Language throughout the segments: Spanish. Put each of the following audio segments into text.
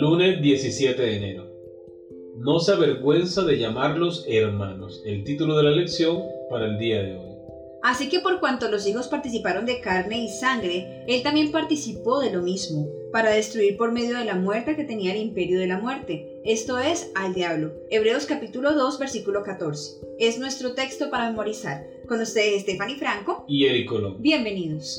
Lunes 17 de enero. No se avergüenza de llamarlos hermanos. El título de la lección para el día de hoy. Así que por cuanto los hijos participaron de carne y sangre, él también participó de lo mismo, para destruir por medio de la muerte que tenía el imperio de la muerte, esto es, al diablo. Hebreos capítulo 2, versículo 14. Es nuestro texto para memorizar. Con ustedes Stephanie Franco y Eric Colón. Bienvenidos.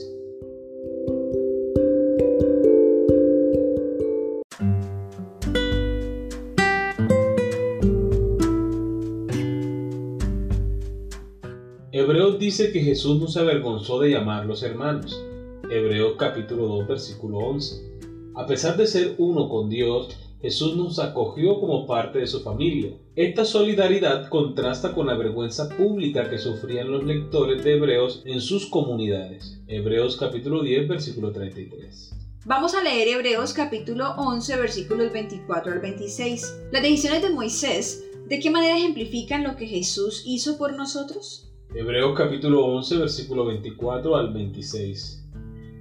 Dice que Jesús no se avergonzó de llamarlos hermanos. Hebreos capítulo 2 versículo 11. A pesar de ser uno con Dios, Jesús nos acogió como parte de su familia. Esta solidaridad contrasta con la vergüenza pública que sufrían los lectores de Hebreos en sus comunidades. Hebreos capítulo 10 versículo 33. Vamos a leer Hebreos capítulo 11 versículos 24 al 26. Las decisiones de Moisés, ¿de qué manera ejemplifican lo que Jesús hizo por nosotros? Hebreos capítulo 11 versículo 24 al 26.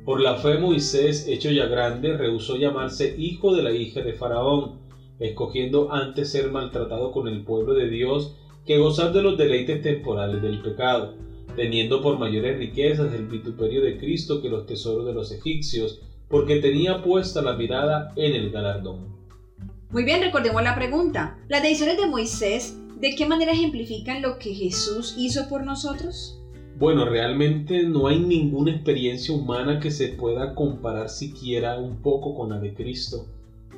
Por la fe Moisés, hecho ya grande, rehusó llamarse hijo de la hija de Faraón, escogiendo antes ser maltratado con el pueblo de Dios que gozar de los deleites temporales del pecado, teniendo por mayores riquezas el vituperio de Cristo que los tesoros de los egipcios, porque tenía puesta la mirada en el galardón. Muy bien, recordemos la pregunta. ¿Las decisiones de Moisés de qué manera ejemplifican lo que Jesús hizo por nosotros? Bueno, realmente no hay ninguna experiencia humana que se pueda comparar siquiera un poco con la de Cristo,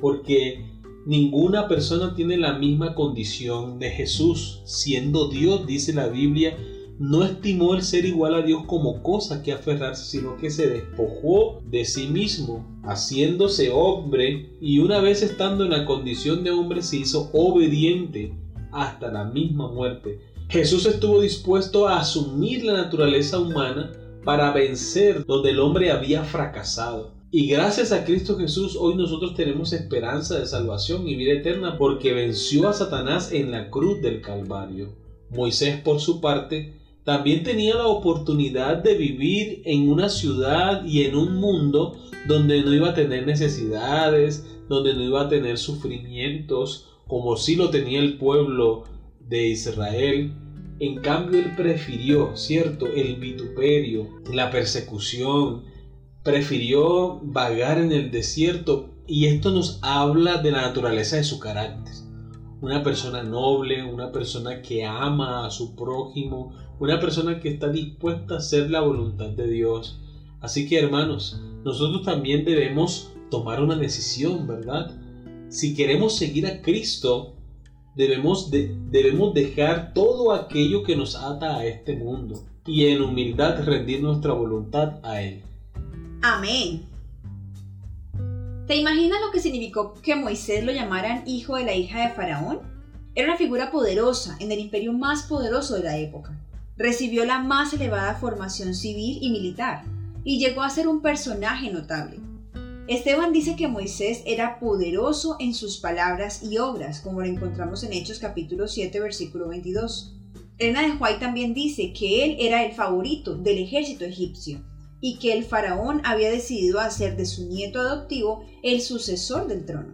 porque ninguna persona tiene la misma condición de Jesús. Siendo Dios, dice la Biblia, no estimó el ser igual a Dios como cosa que aferrarse, sino que se despojó de sí mismo, haciéndose hombre, y una vez estando en la condición de hombre se hizo obediente hasta la misma muerte Jesús estuvo dispuesto a asumir la naturaleza humana para vencer donde el hombre había fracasado. Y gracias a Cristo Jesús hoy nosotros tenemos esperanza de salvación y vida eterna porque venció a Satanás en la cruz del Calvario. Moisés por su parte también tenía la oportunidad de vivir en una ciudad y en un mundo donde no iba a tener necesidades, donde no iba a tener sufrimientos, como sí lo tenía el pueblo de Israel. En cambio, él prefirió, ¿cierto?, el vituperio, la persecución, prefirió vagar en el desierto y esto nos habla de la naturaleza de su carácter. Una persona noble, una persona que ama a su prójimo, una persona que está dispuesta a hacer la voluntad de Dios. Así que hermanos, nosotros también debemos tomar una decisión, ¿verdad? Si queremos seguir a Cristo, debemos, debemos dejar todo aquello que nos ata a este mundo y en humildad rendir nuestra voluntad a Él. Amén. ¿Te imaginas lo que significó que Moisés lo llamaran hijo de la hija de Faraón? Era una figura poderosa en el imperio más poderoso de la época. Recibió la más elevada formación civil y militar y llegó a ser un personaje notable. Esteban dice que Moisés era poderoso en sus palabras y obras, como lo encontramos en Hechos capítulo 7, versículo 22. Elena de Huay también dice que él era el favorito del ejército egipcio y que el faraón había decidido hacer de su nieto adoptivo el sucesor del trono.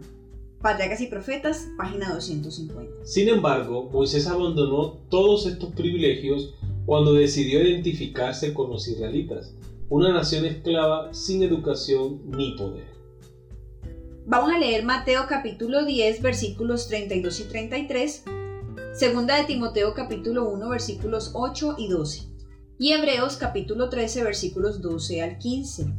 Patriarcas y Profetas, página 250. Sin embargo, Moisés abandonó todos estos privilegios cuando decidió identificarse con los israelitas una nación esclava sin educación ni poder. Vamos a leer Mateo capítulo 10 versículos 32 y 33, segunda de Timoteo capítulo 1 versículos 8 y 12 y Hebreos capítulo 13 versículos 12 al 15.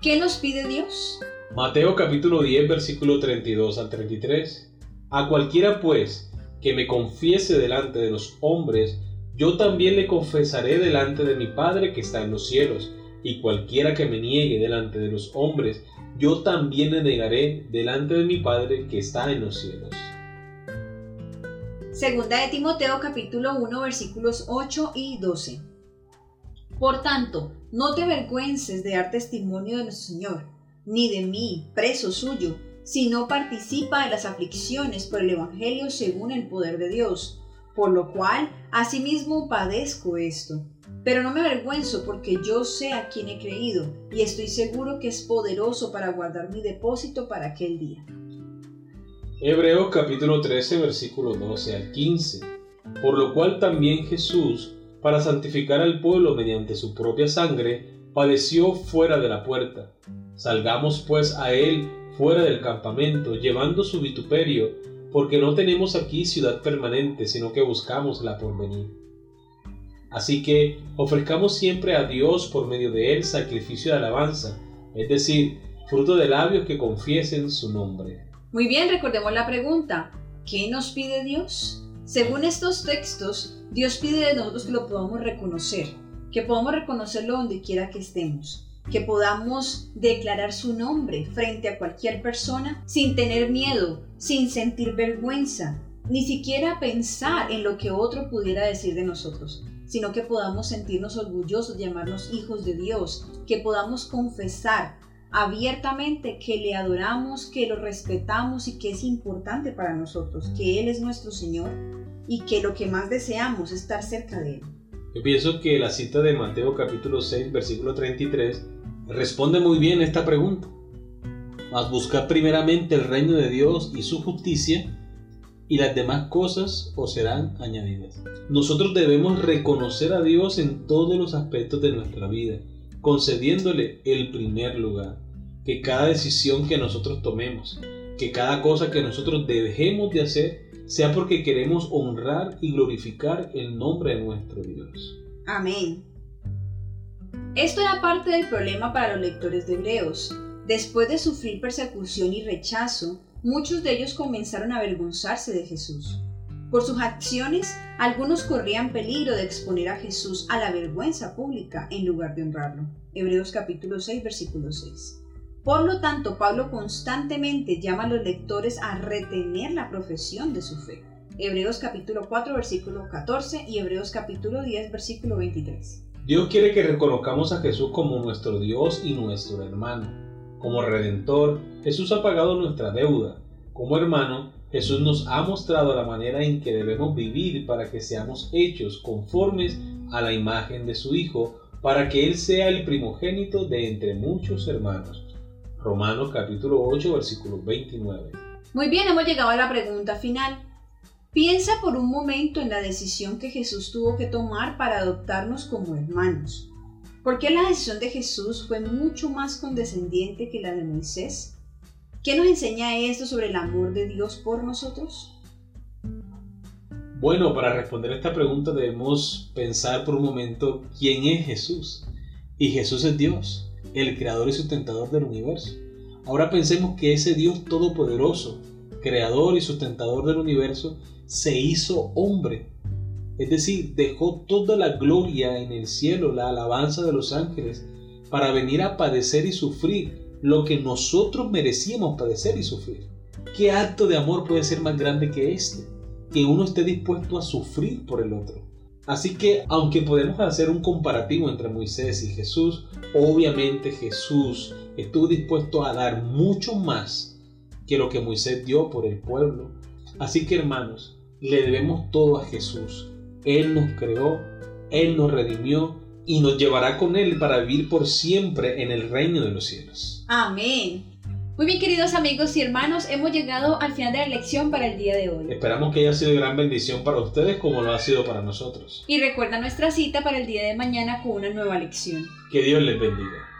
¿Qué nos pide Dios? Mateo capítulo 10 versículo 32 al 33. A cualquiera pues que me confiese delante de los hombres, yo también le confesaré delante de mi Padre que está en los cielos y cualquiera que me niegue delante de los hombres, yo también le negaré delante de mi Padre que está en los cielos. Segunda de Timoteo capítulo 1 versículos 8 y 12. Por tanto, no te avergüences de dar testimonio de nuestro Señor, ni de mí, preso suyo, sino participa de las aflicciones por el Evangelio según el poder de Dios, por lo cual asimismo padezco esto pero no me avergüenzo porque yo sé a quién he creído y estoy seguro que es poderoso para guardar mi depósito para aquel día. Hebreos capítulo 13 versículo 12 al 15. Por lo cual también Jesús, para santificar al pueblo mediante su propia sangre, padeció fuera de la puerta. Salgamos pues a él fuera del campamento, llevando su vituperio, porque no tenemos aquí ciudad permanente, sino que buscamos la porvenir. Así que ofrezcamos siempre a Dios por medio de él sacrificio de alabanza, es decir, fruto de labios que confiesen su nombre. Muy bien, recordemos la pregunta. ¿Qué nos pide Dios? Según estos textos, Dios pide de nosotros que lo podamos reconocer, que podamos reconocerlo donde quiera que estemos, que podamos declarar su nombre frente a cualquier persona sin tener miedo, sin sentir vergüenza, ni siquiera pensar en lo que otro pudiera decir de nosotros, sino que podamos sentirnos orgullosos de llamarnos hijos de Dios, que podamos confesar abiertamente que le adoramos, que lo respetamos y que es importante para nosotros, que Él es nuestro Señor y que lo que más deseamos es estar cerca de Él. Yo pienso que la cita de Mateo capítulo 6 versículo 33 responde muy bien a esta pregunta. Mas buscar primeramente el reino de Dios y su justicia y las demás cosas os serán añadidas. Nosotros debemos reconocer a Dios en todos los aspectos de nuestra vida, concediéndole el primer lugar. Que cada decisión que nosotros tomemos, que cada cosa que nosotros dejemos de hacer, sea porque queremos honrar y glorificar el nombre de nuestro Dios. Amén. Esto era parte del problema para los lectores de Hebreos. Después de sufrir persecución y rechazo, muchos de ellos comenzaron a avergonzarse de Jesús. Por sus acciones, algunos corrían peligro de exponer a Jesús a la vergüenza pública en lugar de honrarlo. Hebreos capítulo 6, versículo 6. Por lo tanto, Pablo constantemente llama a los lectores a retener la profesión de su fe. Hebreos capítulo 4, versículo 14 y Hebreos capítulo 10, versículo 23. Dios quiere que reconozcamos a Jesús como nuestro Dios y nuestro hermano. Como redentor, Jesús ha pagado nuestra deuda. Como hermano, Jesús nos ha mostrado la manera en que debemos vivir para que seamos hechos conformes a la imagen de su Hijo, para que Él sea el primogénito de entre muchos hermanos. Romanos capítulo 8, versículo 29. Muy bien, hemos llegado a la pregunta final. Piensa por un momento en la decisión que Jesús tuvo que tomar para adoptarnos como hermanos. ¿Por qué la decisión de Jesús fue mucho más condescendiente que la de Moisés? ¿Qué nos enseña esto sobre el amor de Dios por nosotros? Bueno, para responder a esta pregunta debemos pensar por un momento quién es Jesús. Y Jesús es Dios, el creador y sustentador del universo. Ahora pensemos que ese Dios todopoderoso, creador y sustentador del universo, se hizo hombre es decir, dejó toda la gloria en el cielo, la alabanza de los ángeles, para venir a padecer y sufrir lo que nosotros merecíamos padecer y sufrir. ¿Qué acto de amor puede ser más grande que este? Que uno esté dispuesto a sufrir por el otro. Así que, aunque podemos hacer un comparativo entre Moisés y Jesús, obviamente Jesús estuvo dispuesto a dar mucho más que lo que Moisés dio por el pueblo. Así que, hermanos, le debemos todo a Jesús. Él nos creó, Él nos redimió y nos llevará con Él para vivir por siempre en el reino de los cielos. Amén. Muy bien, queridos amigos y hermanos, hemos llegado al final de la lección para el día de hoy. Esperamos que haya sido gran bendición para ustedes como lo ha sido para nosotros. Y recuerda nuestra cita para el día de mañana con una nueva lección. Que Dios les bendiga.